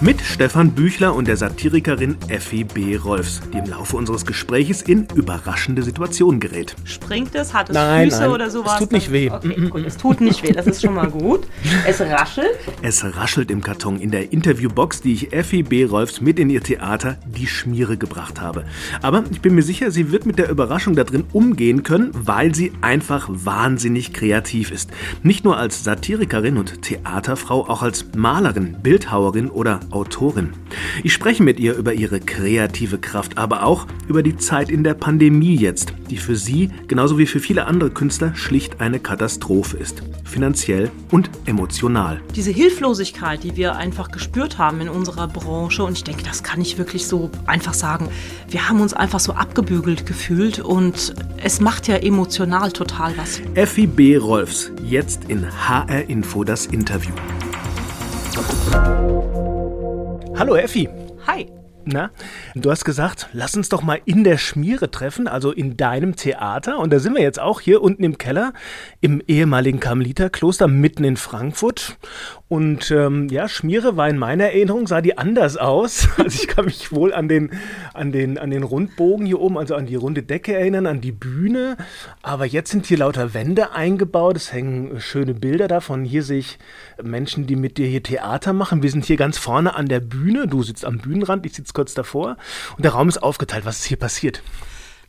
mit Stefan Büchler und der Satirikerin Effi B. Rolfs, die im Laufe unseres Gespräches in überraschende Situationen gerät. Springt es? Hat es nein, Füße nein, oder sowas? Es tut nicht weh. Okay, gut, es tut nicht weh, das ist schon mal gut. Es raschelt. Es raschelt im Karton in der Interviewbox, die ich Effi B. Rolfs mit in ihr Theater Die Schmiere gebracht habe. Aber ich bin mir sicher, sie wird mit der Überraschung da drin umgehen können, weil sie einfach wahnsinnig kreativ ist. Nicht nur als Satirikerin und Theaterfrau, auch als Malerin, Bildhauerin oder Autorin. Ich spreche mit ihr über ihre kreative Kraft, aber auch über die Zeit in der Pandemie jetzt, die für sie, genauso wie für viele andere Künstler, schlicht eine Katastrophe ist. Finanziell und emotional. Diese Hilflosigkeit, die wir einfach gespürt haben in unserer Branche, und ich denke, das kann ich wirklich so einfach sagen, wir haben uns einfach so abgebügelt gefühlt und es macht ja emotional total was. Effi B. Rolfs, jetzt in HR Info das Interview. Hallo Effi. Hi. Na, du hast gesagt, lass uns doch mal in der Schmiere treffen, also in deinem Theater. Und da sind wir jetzt auch hier unten im Keller im ehemaligen Karmeliterkloster mitten in Frankfurt. Und ähm, ja, Schmiere war in meiner Erinnerung, sah die anders aus. Also ich kann mich wohl an den, an, den, an den Rundbogen hier oben, also an die runde Decke erinnern, an die Bühne. Aber jetzt sind hier lauter Wände eingebaut. Es hängen schöne Bilder davon. Hier sehe ich Menschen, die mit dir hier Theater machen. Wir sind hier ganz vorne an der Bühne. Du sitzt am Bühnenrand, ich sitze kurz davor. Und der Raum ist aufgeteilt. Was ist hier passiert?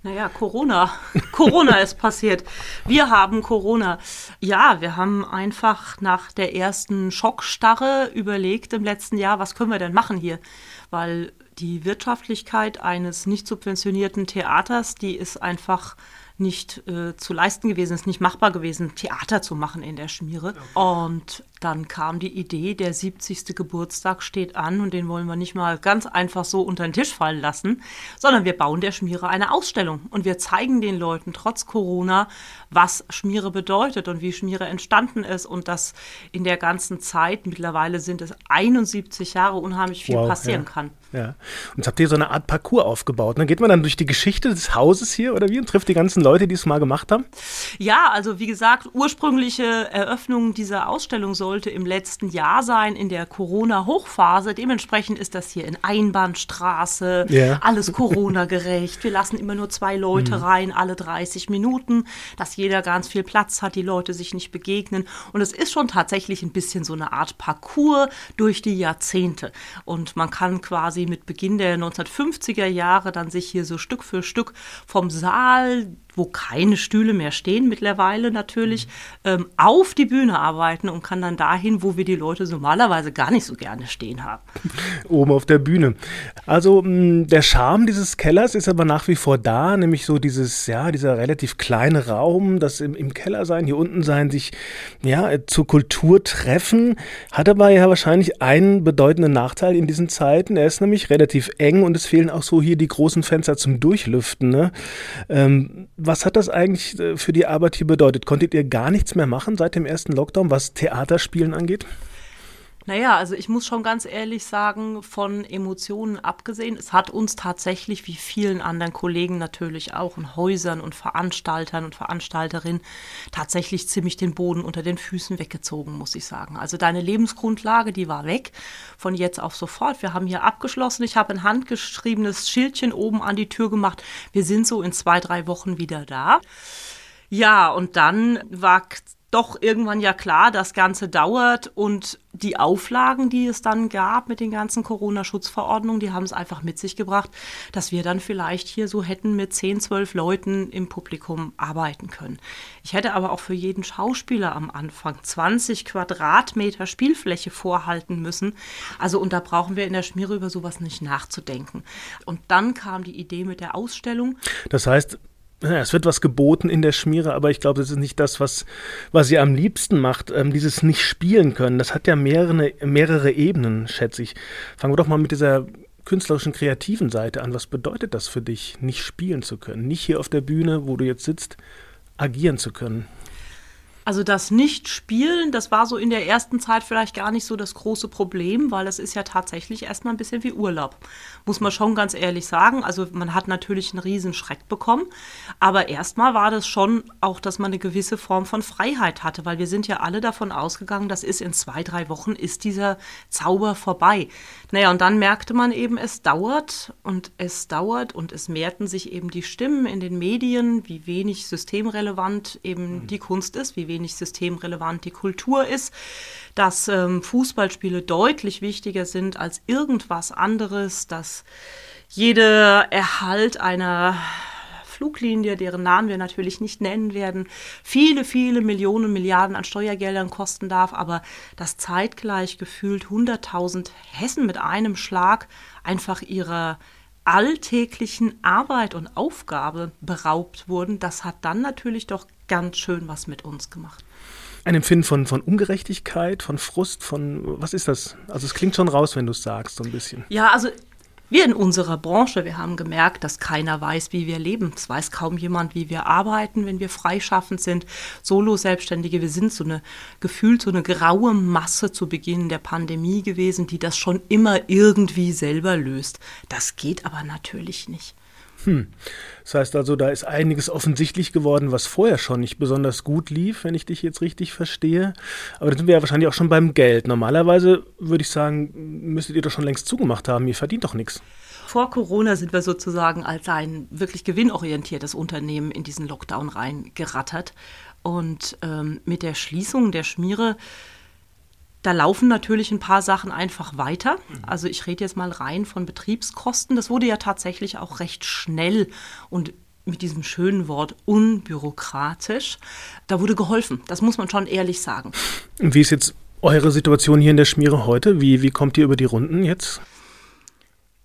Naja, Corona. Corona ist passiert. Wir haben Corona. Ja, wir haben einfach nach der ersten Schockstarre überlegt im letzten Jahr, was können wir denn machen hier? Weil die Wirtschaftlichkeit eines nicht subventionierten Theaters, die ist einfach nicht äh, zu leisten gewesen, ist nicht machbar gewesen, Theater zu machen in der Schmiere. Und dann kam die Idee, der 70. Geburtstag steht an und den wollen wir nicht mal ganz einfach so unter den Tisch fallen lassen, sondern wir bauen der Schmiere eine Ausstellung und wir zeigen den Leuten trotz Corona, was Schmiere bedeutet und wie Schmiere entstanden ist und dass in der ganzen Zeit, mittlerweile sind es 71 Jahre, unheimlich viel wow, passieren ja. kann. Ja. Und jetzt habt ihr so eine Art Parcours aufgebaut. Dann ne? geht man dann durch die Geschichte des Hauses hier oder wie und trifft die ganzen Leute, die es mal gemacht haben? Ja, also wie gesagt, ursprüngliche Eröffnung dieser Ausstellung sollte im letzten Jahr sein, in der Corona-Hochphase. Dementsprechend ist das hier in Einbahnstraße, yeah. alles Corona-gerecht. Wir lassen immer nur zwei Leute mhm. rein, alle 30 Minuten, dass jeder ganz viel Platz hat, die Leute sich nicht begegnen. Und es ist schon tatsächlich ein bisschen so eine Art Parcours durch die Jahrzehnte. Und man kann quasi mit Beginn der 1950er Jahre dann sich hier so Stück für Stück vom Saal wo keine Stühle mehr stehen, mittlerweile natürlich, ähm, auf die Bühne arbeiten und kann dann dahin, wo wir die Leute normalerweise gar nicht so gerne stehen haben. Oben auf der Bühne. Also mh, der Charme dieses Kellers ist aber nach wie vor da, nämlich so dieses, ja, dieser relativ kleine Raum, das im, im Keller sein, hier unten sein, sich ja zur Kultur treffen, hat aber ja wahrscheinlich einen bedeutenden Nachteil in diesen Zeiten. Er ist nämlich relativ eng und es fehlen auch so hier die großen Fenster zum Durchlüften. Ne? Ähm, was hat das eigentlich äh, für die Arbeit hier bedeutet? Konntet ihr gar nichts mehr machen seit dem ersten Lockdown, was Theaterspielen angeht? Naja, also ich muss schon ganz ehrlich sagen, von Emotionen abgesehen, es hat uns tatsächlich, wie vielen anderen Kollegen natürlich auch, in Häusern und Veranstaltern und Veranstalterinnen, tatsächlich ziemlich den Boden unter den Füßen weggezogen, muss ich sagen. Also deine Lebensgrundlage, die war weg von jetzt auf sofort. Wir haben hier abgeschlossen. Ich habe ein handgeschriebenes Schildchen oben an die Tür gemacht. Wir sind so in zwei, drei Wochen wieder da. Ja, und dann war doch irgendwann ja klar, das Ganze dauert und die Auflagen, die es dann gab mit den ganzen Corona-Schutzverordnungen, die haben es einfach mit sich gebracht, dass wir dann vielleicht hier so hätten mit 10, 12 Leuten im Publikum arbeiten können. Ich hätte aber auch für jeden Schauspieler am Anfang 20 Quadratmeter Spielfläche vorhalten müssen. Also und da brauchen wir in der Schmiere über sowas nicht nachzudenken. Und dann kam die Idee mit der Ausstellung. Das heißt, es wird was geboten in der Schmiere, aber ich glaube, das ist nicht das, was, was sie am liebsten macht. Ähm, dieses nicht spielen können, das hat ja mehrere, mehrere Ebenen, schätze ich. Fangen wir doch mal mit dieser künstlerischen, kreativen Seite an. Was bedeutet das für dich, nicht spielen zu können? Nicht hier auf der Bühne, wo du jetzt sitzt, agieren zu können? Also das Nicht-Spielen, das war so in der ersten Zeit vielleicht gar nicht so das große Problem, weil das ist ja tatsächlich erstmal ein bisschen wie Urlaub. Muss man schon ganz ehrlich sagen. Also man hat natürlich einen riesen Schreck bekommen, aber erstmal war das schon auch, dass man eine gewisse Form von Freiheit hatte, weil wir sind ja alle davon ausgegangen, das ist in zwei, drei Wochen ist dieser Zauber vorbei. Naja, und dann merkte man eben, es dauert und es dauert und es mehrten sich eben die Stimmen in den Medien, wie wenig systemrelevant eben die Kunst ist, wie wenig systemrelevant die Kultur ist, dass ähm, Fußballspiele deutlich wichtiger sind als irgendwas anderes, dass jeder Erhalt einer Fluglinie, deren Namen wir natürlich nicht nennen werden, viele, viele Millionen, Milliarden an Steuergeldern kosten darf, aber dass zeitgleich gefühlt 100.000 Hessen mit einem Schlag einfach ihrer alltäglichen Arbeit und Aufgabe beraubt wurden, das hat dann natürlich doch ganz schön was mit uns gemacht. Ein Empfinden von, von Ungerechtigkeit, von Frust, von was ist das? Also es klingt schon raus, wenn du es sagst, so ein bisschen. Ja, also wir in unserer Branche, wir haben gemerkt, dass keiner weiß, wie wir leben. Es weiß kaum jemand, wie wir arbeiten, wenn wir freischaffend sind. Solo-Selbstständige, wir sind so eine gefühlt so eine graue Masse zu Beginn der Pandemie gewesen, die das schon immer irgendwie selber löst. Das geht aber natürlich nicht. Hm. Das heißt also, da ist einiges offensichtlich geworden, was vorher schon nicht besonders gut lief, wenn ich dich jetzt richtig verstehe. Aber da sind wir ja wahrscheinlich auch schon beim Geld. Normalerweise würde ich sagen, müsstet ihr doch schon längst zugemacht haben. Ihr verdient doch nichts. Vor Corona sind wir sozusagen als ein wirklich gewinnorientiertes Unternehmen in diesen Lockdown reingerattert. Und ähm, mit der Schließung der Schmiere da laufen natürlich ein paar Sachen einfach weiter. Also ich rede jetzt mal rein von Betriebskosten. Das wurde ja tatsächlich auch recht schnell und mit diesem schönen Wort unbürokratisch. Da wurde geholfen. Das muss man schon ehrlich sagen. Wie ist jetzt eure Situation hier in der Schmiere heute? Wie, wie kommt ihr über die Runden jetzt?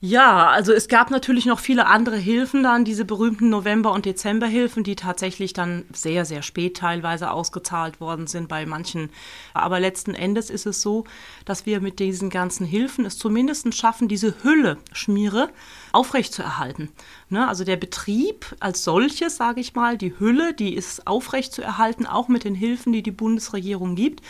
Ja, also es gab natürlich noch viele andere Hilfen dann, diese berühmten November- und Dezemberhilfen, die tatsächlich dann sehr, sehr spät teilweise ausgezahlt worden sind bei manchen. Aber letzten Endes ist es so, dass wir mit diesen ganzen Hilfen es zumindest schaffen, diese Hülle, Schmiere, aufrechtzuerhalten. Ne? Also der Betrieb als solches, sage ich mal, die Hülle, die ist aufrechtzuerhalten, auch mit den Hilfen, die die Bundesregierung gibt.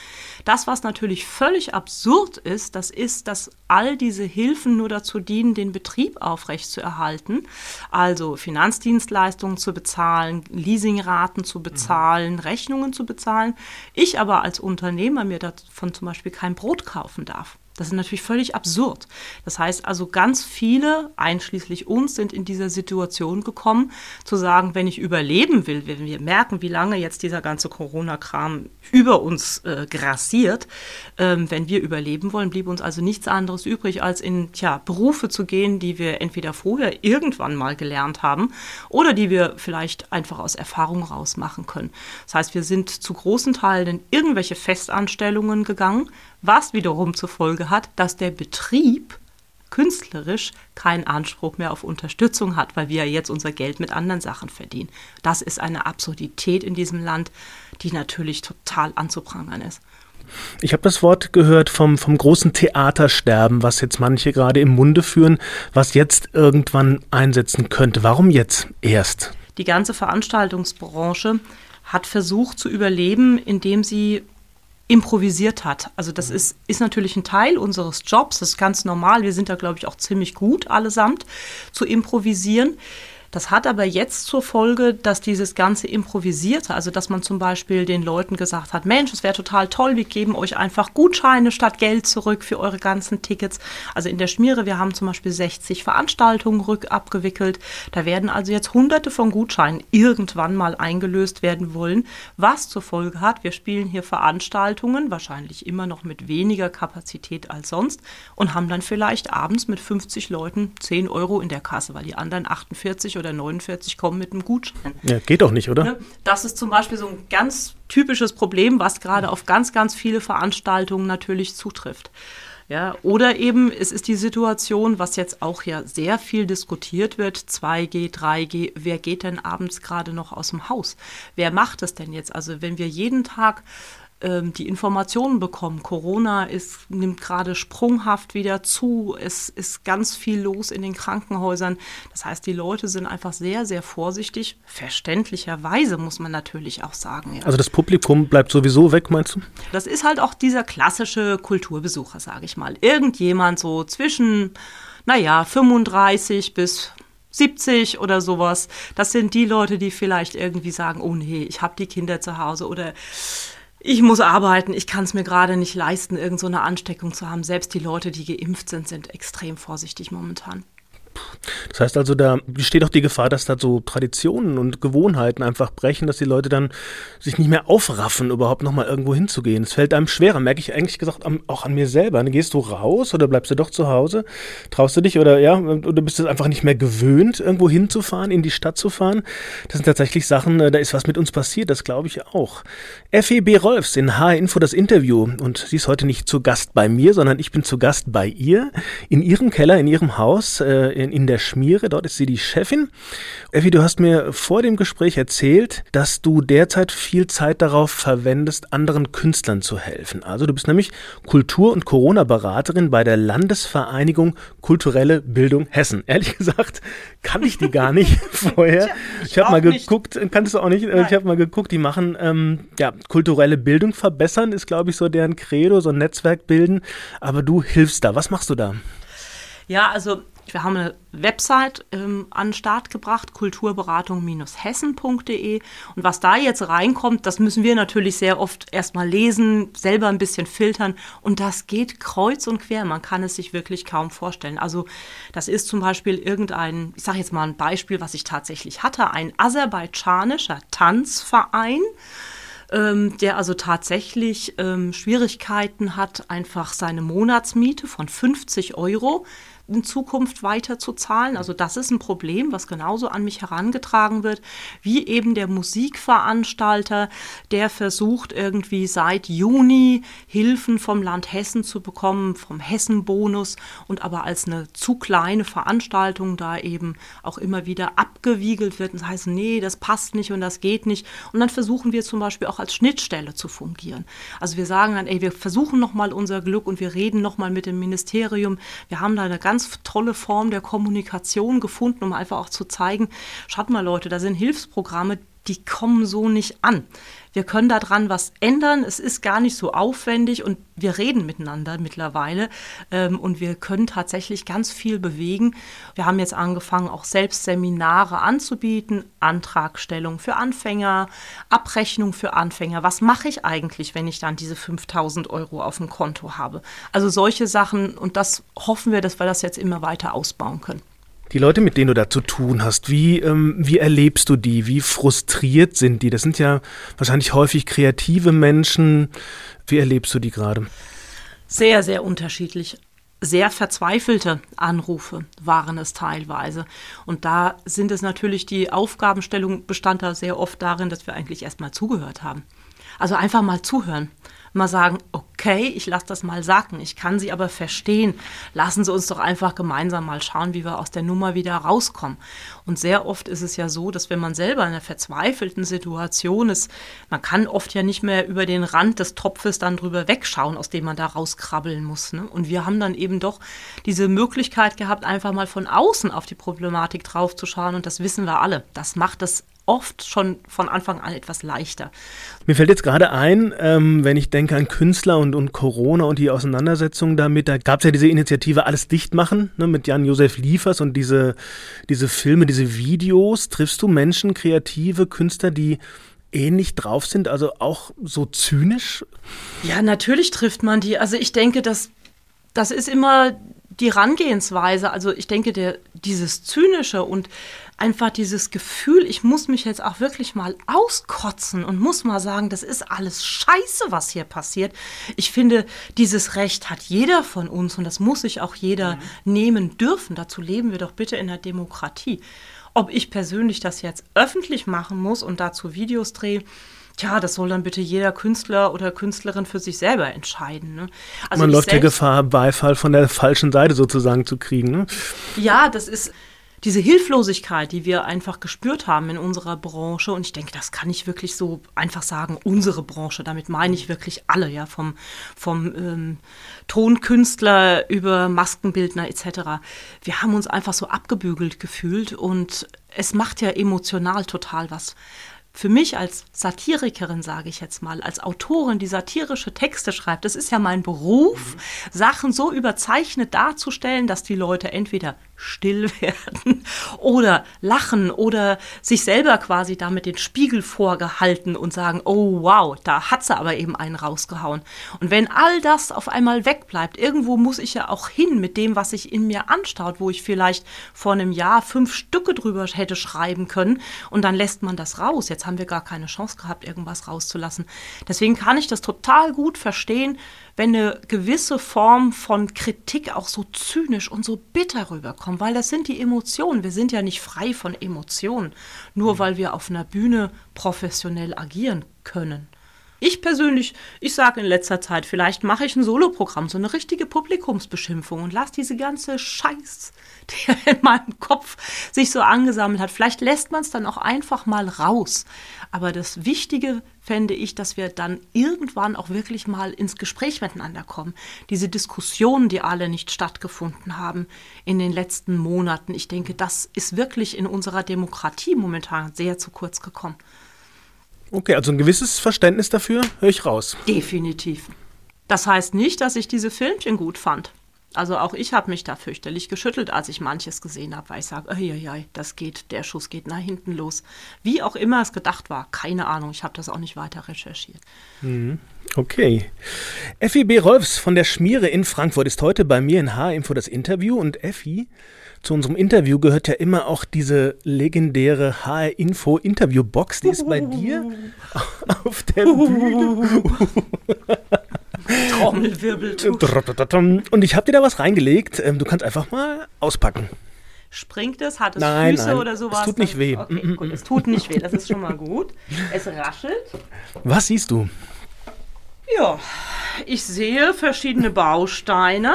Das, was natürlich völlig absurd ist, das ist, dass all diese Hilfen nur dazu dienen, den Betrieb aufrechtzuerhalten. Also Finanzdienstleistungen zu bezahlen, Leasingraten zu bezahlen, mhm. Rechnungen zu bezahlen. Ich aber als Unternehmer mir davon zum Beispiel kein Brot kaufen darf. Das ist natürlich völlig absurd. Das heißt also, ganz viele, einschließlich uns, sind in dieser Situation gekommen, zu sagen, wenn ich überleben will, wenn wir merken, wie lange jetzt dieser ganze Corona-Kram über uns äh, grassiert, ähm, wenn wir überleben wollen, blieb uns also nichts anderes übrig, als in tja, Berufe zu gehen, die wir entweder vorher irgendwann mal gelernt haben oder die wir vielleicht einfach aus Erfahrung raus machen können. Das heißt, wir sind zu großen Teilen in irgendwelche Festanstellungen gegangen, was wiederum zur Folge hat, dass der Betrieb künstlerisch keinen Anspruch mehr auf Unterstützung hat, weil wir ja jetzt unser Geld mit anderen Sachen verdienen. Das ist eine Absurdität in diesem Land, die natürlich total anzuprangern ist. Ich habe das Wort gehört vom, vom großen Theatersterben, was jetzt manche gerade im Munde führen, was jetzt irgendwann einsetzen könnte. Warum jetzt erst? Die ganze Veranstaltungsbranche hat versucht zu überleben, indem sie improvisiert hat. Also das mhm. ist, ist natürlich ein Teil unseres Jobs, das ist ganz normal. Wir sind da, glaube ich, auch ziemlich gut allesamt zu improvisieren. Das hat aber jetzt zur Folge, dass dieses ganze Improvisierte, also dass man zum Beispiel den Leuten gesagt hat, Mensch, es wäre total toll, wir geben euch einfach Gutscheine statt Geld zurück für eure ganzen Tickets. Also in der Schmiere, wir haben zum Beispiel 60 Veranstaltungen rückabgewickelt. Da werden also jetzt hunderte von Gutscheinen irgendwann mal eingelöst werden wollen, was zur Folge hat, wir spielen hier Veranstaltungen, wahrscheinlich immer noch mit weniger Kapazität als sonst und haben dann vielleicht abends mit 50 Leuten 10 Euro in der Kasse, weil die anderen 48 oder oder 49 kommen mit einem Gutschein. Ja, geht doch nicht, oder? Ne? Das ist zum Beispiel so ein ganz typisches Problem, was gerade auf ganz, ganz viele Veranstaltungen natürlich zutrifft. Ja, oder eben, es ist die Situation, was jetzt auch ja sehr viel diskutiert wird, 2G, 3G, wer geht denn abends gerade noch aus dem Haus? Wer macht das denn jetzt? Also wenn wir jeden Tag die Informationen bekommen. Corona ist, nimmt gerade sprunghaft wieder zu. Es ist ganz viel los in den Krankenhäusern. Das heißt, die Leute sind einfach sehr, sehr vorsichtig. Verständlicherweise muss man natürlich auch sagen. Ja. Also das Publikum bleibt sowieso weg, meinst du? Das ist halt auch dieser klassische Kulturbesucher, sage ich mal. Irgendjemand so zwischen, naja, 35 bis 70 oder sowas. Das sind die Leute, die vielleicht irgendwie sagen, oh nee, ich habe die Kinder zu Hause oder ich muss arbeiten, ich kann es mir gerade nicht leisten, irgendeine so Ansteckung zu haben. Selbst die Leute, die geimpft sind, sind extrem vorsichtig momentan. Das heißt also, da besteht auch die Gefahr, dass da so Traditionen und Gewohnheiten einfach brechen, dass die Leute dann sich nicht mehr aufraffen, überhaupt nochmal irgendwo hinzugehen. Es fällt einem schwerer, merke ich eigentlich gesagt auch an mir selber. Gehst du raus oder bleibst du doch zu Hause? Traust du dich oder ja, oder bist du einfach nicht mehr gewöhnt, irgendwo hinzufahren, in die Stadt zu fahren? Das sind tatsächlich Sachen, äh, da ist was mit uns passiert, das glaube ich auch. FEB Rolfs in H-Info das Interview und sie ist heute nicht zu Gast bei mir, sondern ich bin zu Gast bei ihr in ihrem Keller, in ihrem Haus, äh, in, in der Schmiere. Dort ist sie die Chefin. Effi, du hast mir vor dem Gespräch erzählt, dass du derzeit viel Zeit darauf verwendest, anderen Künstlern zu helfen. Also du bist nämlich Kultur- und Corona-Beraterin bei der Landesvereinigung Kulturelle Bildung Hessen. Ehrlich gesagt, kann ich die gar nicht vorher. ich, habe mal geguckt, kanntest du auch nicht, Nein. ich habe mal geguckt, die machen ähm, ja, kulturelle Bildung verbessern, ist glaube ich so deren Credo, so ein Netzwerk bilden. Aber du hilfst da. Was machst du da? Ja, also wir haben eine Website ähm, an den Start gebracht, kulturberatung-hessen.de. Und was da jetzt reinkommt, das müssen wir natürlich sehr oft erstmal lesen, selber ein bisschen filtern. Und das geht kreuz und quer. Man kann es sich wirklich kaum vorstellen. Also das ist zum Beispiel irgendein, ich sage jetzt mal ein Beispiel, was ich tatsächlich hatte, ein aserbaidschanischer Tanzverein ähm, der also tatsächlich ähm, Schwierigkeiten hat, einfach seine Monatsmiete von 50 Euro in Zukunft weiter zu zahlen. Also das ist ein Problem, was genauso an mich herangetragen wird, wie eben der Musikveranstalter, der versucht irgendwie seit Juni Hilfen vom Land Hessen zu bekommen, vom Hessenbonus und aber als eine zu kleine Veranstaltung da eben auch immer wieder abgewiegelt wird und das heißt, nee, das passt nicht und das geht nicht. Und dann versuchen wir zum Beispiel auch als Schnittstelle zu fungieren. Also wir sagen dann, ey, wir versuchen nochmal unser Glück und wir reden nochmal mit dem Ministerium. Wir haben da eine ganz ganz tolle Form der Kommunikation gefunden, um einfach auch zu zeigen, schaut mal Leute, da sind Hilfsprogramme, die kommen so nicht an. Wir können daran was ändern. Es ist gar nicht so aufwendig und wir reden miteinander mittlerweile ähm, und wir können tatsächlich ganz viel bewegen. Wir haben jetzt angefangen, auch selbst Seminare anzubieten, Antragstellung für Anfänger, Abrechnung für Anfänger. Was mache ich eigentlich, wenn ich dann diese 5000 Euro auf dem Konto habe? Also solche Sachen und das hoffen wir, dass wir das jetzt immer weiter ausbauen können. Die Leute, mit denen du da zu tun hast, wie, ähm, wie erlebst du die? Wie frustriert sind die? Das sind ja wahrscheinlich häufig kreative Menschen. Wie erlebst du die gerade? Sehr, sehr unterschiedlich. Sehr verzweifelte Anrufe waren es teilweise. Und da sind es natürlich, die Aufgabenstellung bestand da sehr oft darin, dass wir eigentlich erstmal zugehört haben. Also einfach mal zuhören mal sagen, okay, ich lasse das mal sacken, ich kann sie aber verstehen. Lassen Sie uns doch einfach gemeinsam mal schauen, wie wir aus der Nummer wieder rauskommen. Und sehr oft ist es ja so, dass wenn man selber in einer verzweifelten Situation ist, man kann oft ja nicht mehr über den Rand des Topfes dann drüber wegschauen, aus dem man da rauskrabbeln muss. Ne? Und wir haben dann eben doch diese Möglichkeit gehabt, einfach mal von außen auf die Problematik draufzuschauen. Und das wissen wir alle. Das macht es oft schon von Anfang an etwas leichter. Mir fällt jetzt gerade ein, ähm, wenn ich denke an Künstler und, und Corona und die Auseinandersetzung damit, da gab es ja diese Initiative Alles dicht machen ne, mit Jan-Josef Liefers und diese, diese Filme, diese Videos. Triffst du Menschen, kreative Künstler, die ähnlich drauf sind, also auch so zynisch? Ja, natürlich trifft man die. Also ich denke, dass das ist immer die Herangehensweise. Also ich denke, der, dieses Zynische und einfach dieses Gefühl, ich muss mich jetzt auch wirklich mal auskotzen und muss mal sagen, das ist alles scheiße, was hier passiert. Ich finde, dieses Recht hat jeder von uns und das muss sich auch jeder mhm. nehmen dürfen. Dazu leben wir doch bitte in der Demokratie. Ob ich persönlich das jetzt öffentlich machen muss und dazu Videos drehe, Tja, das soll dann bitte jeder Künstler oder Künstlerin für sich selber entscheiden. Ne? Also Man läuft der Gefahr, Beifall von der falschen Seite sozusagen zu kriegen. Ne? Ja, das ist diese Hilflosigkeit, die wir einfach gespürt haben in unserer Branche, und ich denke, das kann ich wirklich so einfach sagen, unsere Branche, damit meine ich wirklich alle, ja, vom, vom ähm, Tonkünstler über Maskenbildner etc. Wir haben uns einfach so abgebügelt gefühlt und es macht ja emotional total was für mich als Satirikerin, sage ich jetzt mal, als Autorin, die satirische Texte schreibt, das ist ja mein Beruf, mhm. Sachen so überzeichnet darzustellen, dass die Leute entweder still werden oder lachen oder sich selber quasi damit den Spiegel vorgehalten und sagen, oh wow, da hat sie aber eben einen rausgehauen. Und wenn all das auf einmal wegbleibt, irgendwo muss ich ja auch hin mit dem, was sich in mir anstaut, wo ich vielleicht vor einem Jahr fünf Stücke drüber hätte schreiben können und dann lässt man das raus. Jetzt haben wir gar keine Chance gehabt, irgendwas rauszulassen. Deswegen kann ich das total gut verstehen, wenn eine gewisse Form von Kritik auch so zynisch und so bitter rüberkommt, weil das sind die Emotionen. Wir sind ja nicht frei von Emotionen, nur mhm. weil wir auf einer Bühne professionell agieren können. Ich persönlich, ich sage in letzter Zeit, vielleicht mache ich ein Soloprogramm, so eine richtige Publikumsbeschimpfung und lasse diese ganze Scheiß, der in meinem Kopf sich so angesammelt hat. Vielleicht lässt man es dann auch einfach mal raus. Aber das Wichtige fände ich, dass wir dann irgendwann auch wirklich mal ins Gespräch miteinander kommen. Diese Diskussionen, die alle nicht stattgefunden haben in den letzten Monaten, ich denke, das ist wirklich in unserer Demokratie momentan sehr zu kurz gekommen. Okay, also ein gewisses Verständnis dafür höre ich raus. Definitiv. Das heißt nicht, dass ich diese Filmchen gut fand. Also auch ich habe mich da fürchterlich geschüttelt, als ich manches gesehen habe, weil ich sage, das geht, der Schuss geht nach hinten los. Wie auch immer es gedacht war, keine Ahnung, ich habe das auch nicht weiter recherchiert. Mhm. Okay. Effi B. Rolfs von der Schmiere in Frankfurt ist heute bei mir in H-Info das Interview und Effi, zu unserem Interview gehört ja immer auch diese legendäre HR-Info-Interview-Box. Die ist bei dir auf der Bühne. Trommelwirbel. Und ich habe dir da was reingelegt. Ähm, du kannst einfach mal auspacken. Springt es? Hat es nein, Füße nein, oder sowas? Es tut nicht weh. Okay, mm, mm, gut, mm. es tut nicht weh, das ist schon mal gut. Es raschelt. Was siehst du? Ja, ich sehe verschiedene Bausteine.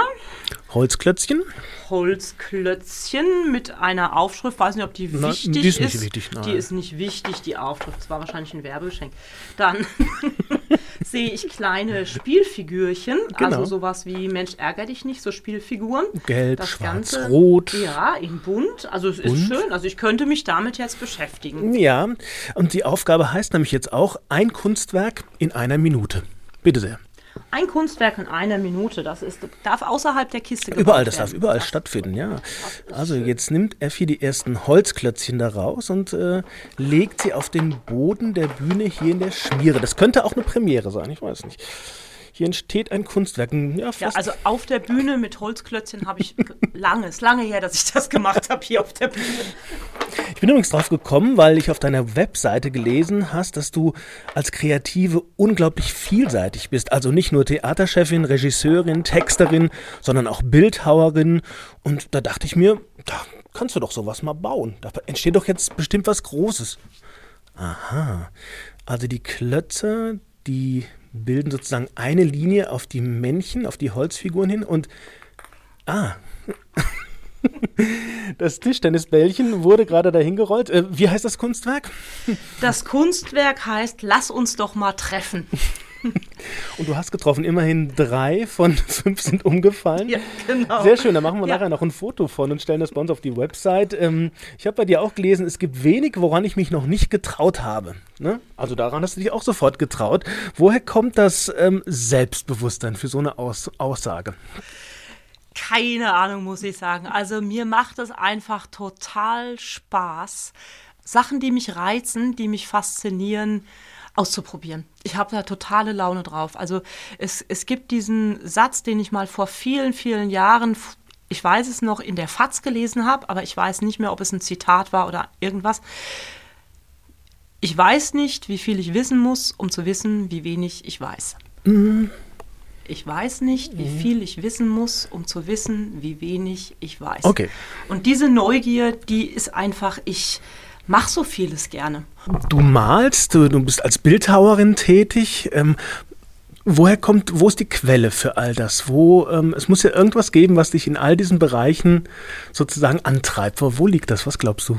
Holzklötzchen? Holzklötzchen mit einer Aufschrift. Weiß nicht, ob die Na, wichtig die ist. Nicht ist. Wichtig, die ist nicht wichtig, die Aufschrift. Das war wahrscheinlich ein Werbegeschenk. Dann sehe ich kleine Spielfigürchen. Genau. Also sowas wie Mensch, ärger dich nicht, so Spielfiguren. Gelb, das schwarz, Ganze, rot. Ja, in bunt. Also es bunt. ist schön. Also ich könnte mich damit jetzt beschäftigen. Ja, und die Aufgabe heißt nämlich jetzt auch ein Kunstwerk in einer Minute. Bitte sehr. Ein Kunstwerk in einer Minute, das ist, darf außerhalb der Kiste Überall, das darf überall stattfinden, ja. Also jetzt nimmt Effi die ersten Holzklötzchen da raus und äh, legt sie auf den Boden der Bühne hier in der Schmiere. Das könnte auch eine Premiere sein, ich weiß nicht. Hier entsteht ein Kunstwerk. Ja, ja, also auf der Bühne mit Holzklötzchen habe ich langes, lange her, dass ich das gemacht habe hier auf der Bühne. Ich bin übrigens drauf gekommen, weil ich auf deiner Webseite gelesen hast, dass du als Kreative unglaublich vielseitig bist. Also nicht nur Theaterchefin, Regisseurin, Texterin, sondern auch Bildhauerin. Und da dachte ich mir, da kannst du doch sowas mal bauen. Da entsteht doch jetzt bestimmt was Großes. Aha. Also die Klötze, die bilden sozusagen eine Linie auf die Männchen, auf die Holzfiguren hin und ah. Das Tischtennisbällchen wurde gerade dahin gerollt. Äh, wie heißt das Kunstwerk? Das Kunstwerk heißt Lass uns doch mal treffen. Und du hast getroffen, immerhin drei von fünf sind umgefallen. Ja, genau. Sehr schön, da machen wir ja. nachher noch ein Foto von und stellen das bei uns auf die Website. Ähm, ich habe bei dir auch gelesen, es gibt wenig, woran ich mich noch nicht getraut habe. Ne? Also daran hast du dich auch sofort getraut. Woher kommt das ähm, Selbstbewusstsein für so eine Aus Aussage? Keine Ahnung, muss ich sagen. Also mir macht es einfach total Spaß. Sachen, die mich reizen, die mich faszinieren, auszuprobieren. Ich habe da totale Laune drauf. Also es, es gibt diesen Satz, den ich mal vor vielen, vielen Jahren, ich weiß es noch, in der FAZ gelesen habe, aber ich weiß nicht mehr, ob es ein Zitat war oder irgendwas. Ich weiß nicht, wie viel ich wissen muss, um zu wissen, wie wenig ich weiß. Mhm. Ich weiß nicht, wie mhm. viel ich wissen muss, um zu wissen, wie wenig ich weiß. Okay. Und diese Neugier, die ist einfach, ich, mach so vieles gerne. Du malst, du, bist als Bildhauerin tätig. Ähm, Woher kommt, wo ist die Quelle für all das? Wo, ähm, es muss ja irgendwas geben, was dich in all diesen Bereichen sozusagen antreibt. Wo, wo liegt das? Was glaubst du?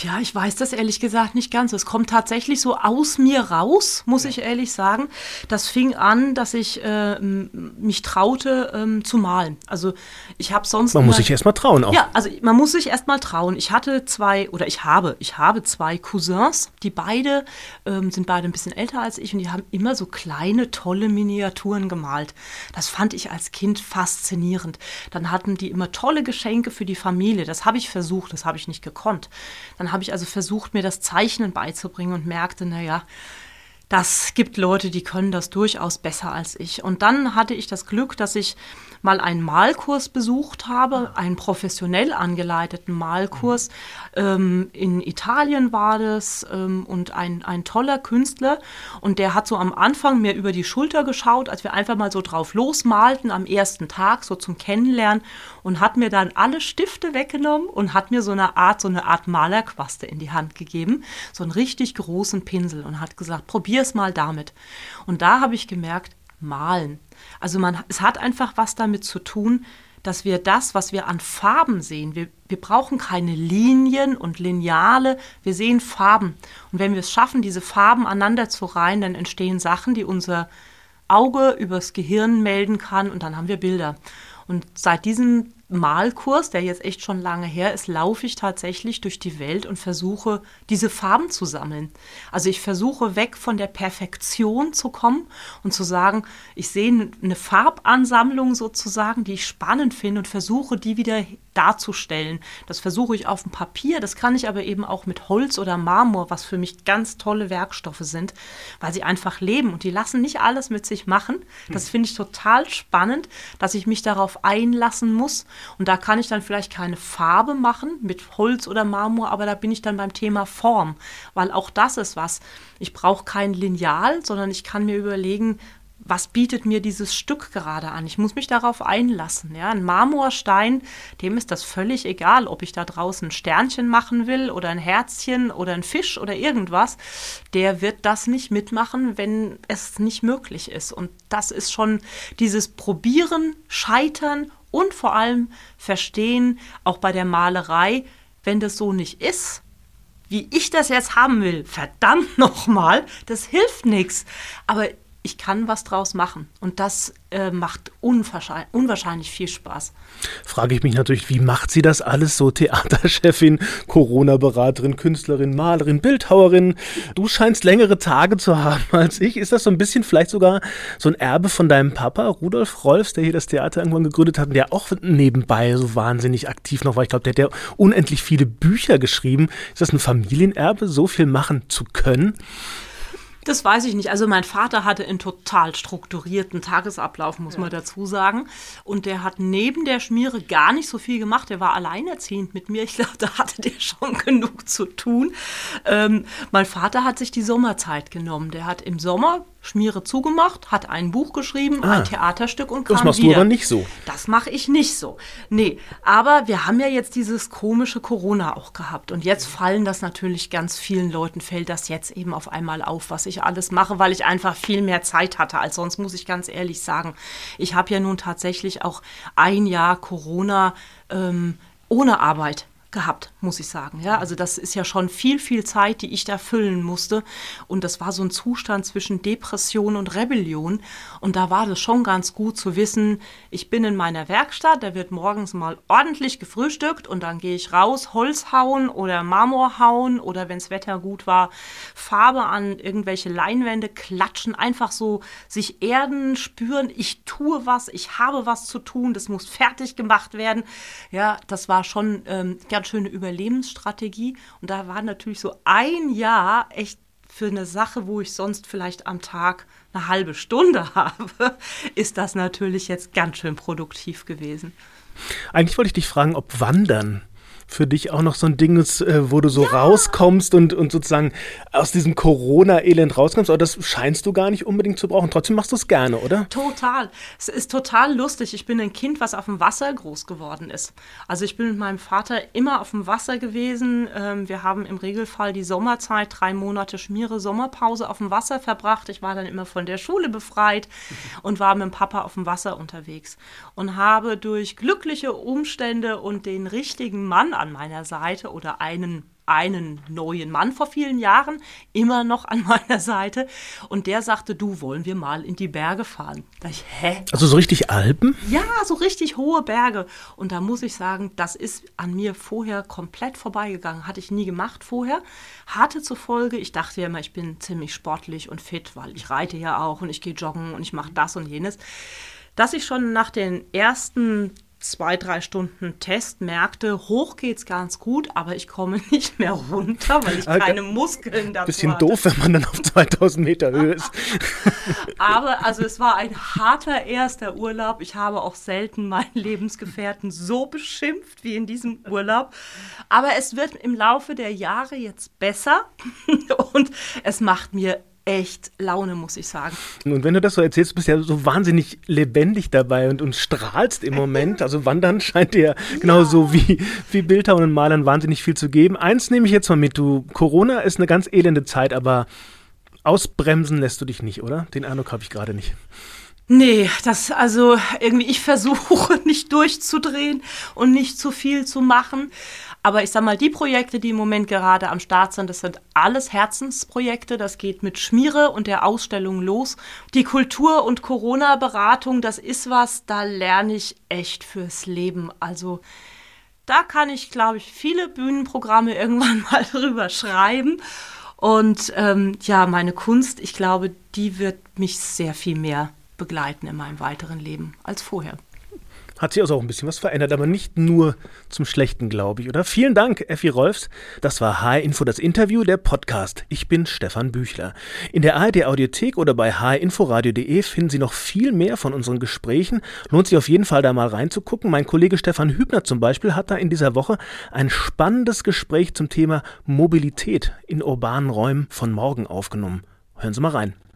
Ja, ich weiß das ehrlich gesagt nicht ganz. Es kommt tatsächlich so aus mir raus, muss ja. ich ehrlich sagen. Das fing an, dass ich äh, mich traute ähm, zu malen. Also ich habe sonst. Man muss sich erstmal trauen auch. Ja, also man muss sich erstmal trauen. Ich hatte zwei, oder ich habe, ich habe zwei Cousins, die beide ähm, sind beide ein bisschen älter als ich und die haben immer so kleine, tolle Miniaturen gemalt. Das fand ich als Kind faszinierend. Dann hatten die immer tolle Geschenke für die Familie. Das habe ich versucht, das habe ich nicht gekonnt. Dann habe ich also versucht, mir das Zeichnen beizubringen und merkte, naja, das gibt Leute, die können das durchaus besser als ich. Und dann hatte ich das Glück, dass ich mal einen Malkurs besucht habe, einen professionell angeleiteten Malkurs. Ähm, in Italien war das ähm, und ein, ein toller Künstler. Und der hat so am Anfang mir über die Schulter geschaut, als wir einfach mal so drauf losmalten am ersten Tag, so zum Kennenlernen und hat mir dann alle Stifte weggenommen und hat mir so eine Art, so eine Art Malerquaste in die Hand gegeben, so einen richtig großen Pinsel und hat gesagt, probier es mal damit. Und da habe ich gemerkt, malen. Also man, es hat einfach was damit zu tun, dass wir das, was wir an Farben sehen, wir, wir brauchen keine Linien und Lineale, wir sehen Farben. Und wenn wir es schaffen, diese Farben aneinander zu reihen, dann entstehen Sachen, die unser Auge übers Gehirn melden kann und dann haben wir Bilder. Und seit diesem Malkurs, der jetzt echt schon lange her ist, laufe ich tatsächlich durch die Welt und versuche, diese Farben zu sammeln. Also ich versuche weg von der Perfektion zu kommen und zu sagen, ich sehe eine Farbansammlung sozusagen, die ich spannend finde und versuche, die wieder darzustellen. Das versuche ich auf dem Papier, das kann ich aber eben auch mit Holz oder Marmor, was für mich ganz tolle Werkstoffe sind, weil sie einfach leben und die lassen nicht alles mit sich machen. Das finde ich total spannend, dass ich mich darauf einlassen muss und da kann ich dann vielleicht keine Farbe machen mit Holz oder Marmor, aber da bin ich dann beim Thema Form, weil auch das ist was. Ich brauche kein Lineal, sondern ich kann mir überlegen, was bietet mir dieses Stück gerade an? Ich muss mich darauf einlassen. Ja? Ein Marmorstein, dem ist das völlig egal, ob ich da draußen ein Sternchen machen will oder ein Herzchen oder ein Fisch oder irgendwas. Der wird das nicht mitmachen, wenn es nicht möglich ist. Und das ist schon dieses Probieren, Scheitern und vor allem Verstehen, auch bei der Malerei, wenn das so nicht ist, wie ich das jetzt haben will, verdammt nochmal, das hilft nichts. Aber ich kann was draus machen. Und das äh, macht unwahrscheinlich, unwahrscheinlich viel Spaß. Frage ich mich natürlich, wie macht sie das alles so? Theaterchefin, Corona-Beraterin, Künstlerin, Malerin, Bildhauerin. Du scheinst längere Tage zu haben als ich. Ist das so ein bisschen vielleicht sogar so ein Erbe von deinem Papa, Rudolf Rolfs, der hier das Theater irgendwann gegründet hat und der auch nebenbei so wahnsinnig aktiv noch war? Ich glaube, der hat ja unendlich viele Bücher geschrieben. Ist das ein Familienerbe, so viel machen zu können? Das weiß ich nicht. Also mein Vater hatte einen total strukturierten Tagesablauf, muss ja. man dazu sagen. Und der hat neben der Schmiere gar nicht so viel gemacht. Der war alleinerziehend mit mir. Ich glaube, da hatte der schon genug zu tun. Ähm, mein Vater hat sich die Sommerzeit genommen. Der hat im Sommer Schmiere zugemacht, hat ein Buch geschrieben, ah, ein Theaterstück und kam Das machst wieder. du aber nicht so. Das mache ich nicht so. Nee, aber wir haben ja jetzt dieses komische Corona auch gehabt und jetzt fallen das natürlich ganz vielen Leuten fällt das jetzt eben auf einmal auf, was ich alles mache, weil ich einfach viel mehr Zeit hatte als sonst, muss ich ganz ehrlich sagen. Ich habe ja nun tatsächlich auch ein Jahr Corona ähm, ohne Arbeit gehabt, muss ich sagen. Ja, also das ist ja schon viel, viel Zeit, die ich da füllen musste. Und das war so ein Zustand zwischen Depression und Rebellion. Und da war das schon ganz gut zu wissen, ich bin in meiner Werkstatt, da wird morgens mal ordentlich gefrühstückt und dann gehe ich raus, Holz hauen oder Marmor hauen oder wenn das Wetter gut war, Farbe an irgendwelche Leinwände klatschen, einfach so sich erden, spüren, ich tue was, ich habe was zu tun, das muss fertig gemacht werden. Ja, das war schon ähm, ganz ganz schöne Überlebensstrategie. Und da war natürlich so ein Jahr echt für eine Sache, wo ich sonst vielleicht am Tag eine halbe Stunde habe, ist das natürlich jetzt ganz schön produktiv gewesen. Eigentlich wollte ich dich fragen, ob Wandern für dich auch noch so ein Ding ist, äh, wo du so ja. rauskommst und, und sozusagen aus diesem Corona-Elend rauskommst. Aber das scheinst du gar nicht unbedingt zu brauchen. Trotzdem machst du es gerne, oder? Total. Es ist total lustig. Ich bin ein Kind, was auf dem Wasser groß geworden ist. Also ich bin mit meinem Vater immer auf dem Wasser gewesen. Ähm, wir haben im Regelfall die Sommerzeit, drei Monate Schmiere, Sommerpause auf dem Wasser verbracht. Ich war dann immer von der Schule befreit und war mit dem Papa auf dem Wasser unterwegs und habe durch glückliche Umstände und den richtigen Mann an meiner Seite oder einen einen neuen Mann vor vielen Jahren, immer noch an meiner Seite. Und der sagte, du, wollen wir mal in die Berge fahren? Da ich, hä? Also so richtig Alpen? Ja, so richtig hohe Berge. Und da muss ich sagen, das ist an mir vorher komplett vorbeigegangen. Hatte ich nie gemacht vorher. Hatte zur Folge, ich dachte ja immer, ich bin ziemlich sportlich und fit, weil ich reite ja auch und ich gehe joggen und ich mache das und jenes. Dass ich schon nach den ersten zwei, drei Stunden Test merkte, hoch geht's ganz gut, aber ich komme nicht mehr runter, weil ich keine Muskeln dazu Bisschen hatte. doof, wenn man dann auf 2000 Meter Höhe ist. aber also es war ein harter erster Urlaub. Ich habe auch selten meinen Lebensgefährten so beschimpft wie in diesem Urlaub. Aber es wird im Laufe der Jahre jetzt besser und es macht mir echt Laune, muss ich sagen. Und wenn du das so erzählst, bist du ja so wahnsinnig lebendig dabei und, und strahlst im Moment. Also Wandern scheint dir genauso ja. wie, wie Bildhauern und Malern wahnsinnig viel zu geben. Eins nehme ich jetzt mal mit, du, Corona ist eine ganz elende Zeit, aber ausbremsen lässt du dich nicht, oder? Den Eindruck habe ich gerade nicht. Nee, das also irgendwie, ich versuche nicht durchzudrehen und nicht zu viel zu machen. Aber ich sag mal, die Projekte, die im Moment gerade am Start sind, das sind alles Herzensprojekte. Das geht mit Schmiere und der Ausstellung los. Die Kultur- und Corona-Beratung, das ist was, da lerne ich echt fürs Leben. Also da kann ich, glaube ich, viele Bühnenprogramme irgendwann mal drüber schreiben. Und ähm, ja, meine Kunst, ich glaube, die wird mich sehr viel mehr begleiten in meinem weiteren Leben als vorher hat sich also auch ein bisschen was verändert, aber nicht nur zum Schlechten, glaube ich, oder? Vielen Dank, Effi Rolfs. Das war HR Info, das Interview, der Podcast. Ich bin Stefan Büchler. In der ARD Audiothek oder bei hrinforadio.de finden Sie noch viel mehr von unseren Gesprächen. Lohnt sich auf jeden Fall da mal reinzugucken. Mein Kollege Stefan Hübner zum Beispiel hat da in dieser Woche ein spannendes Gespräch zum Thema Mobilität in urbanen Räumen von morgen aufgenommen. Hören Sie mal rein.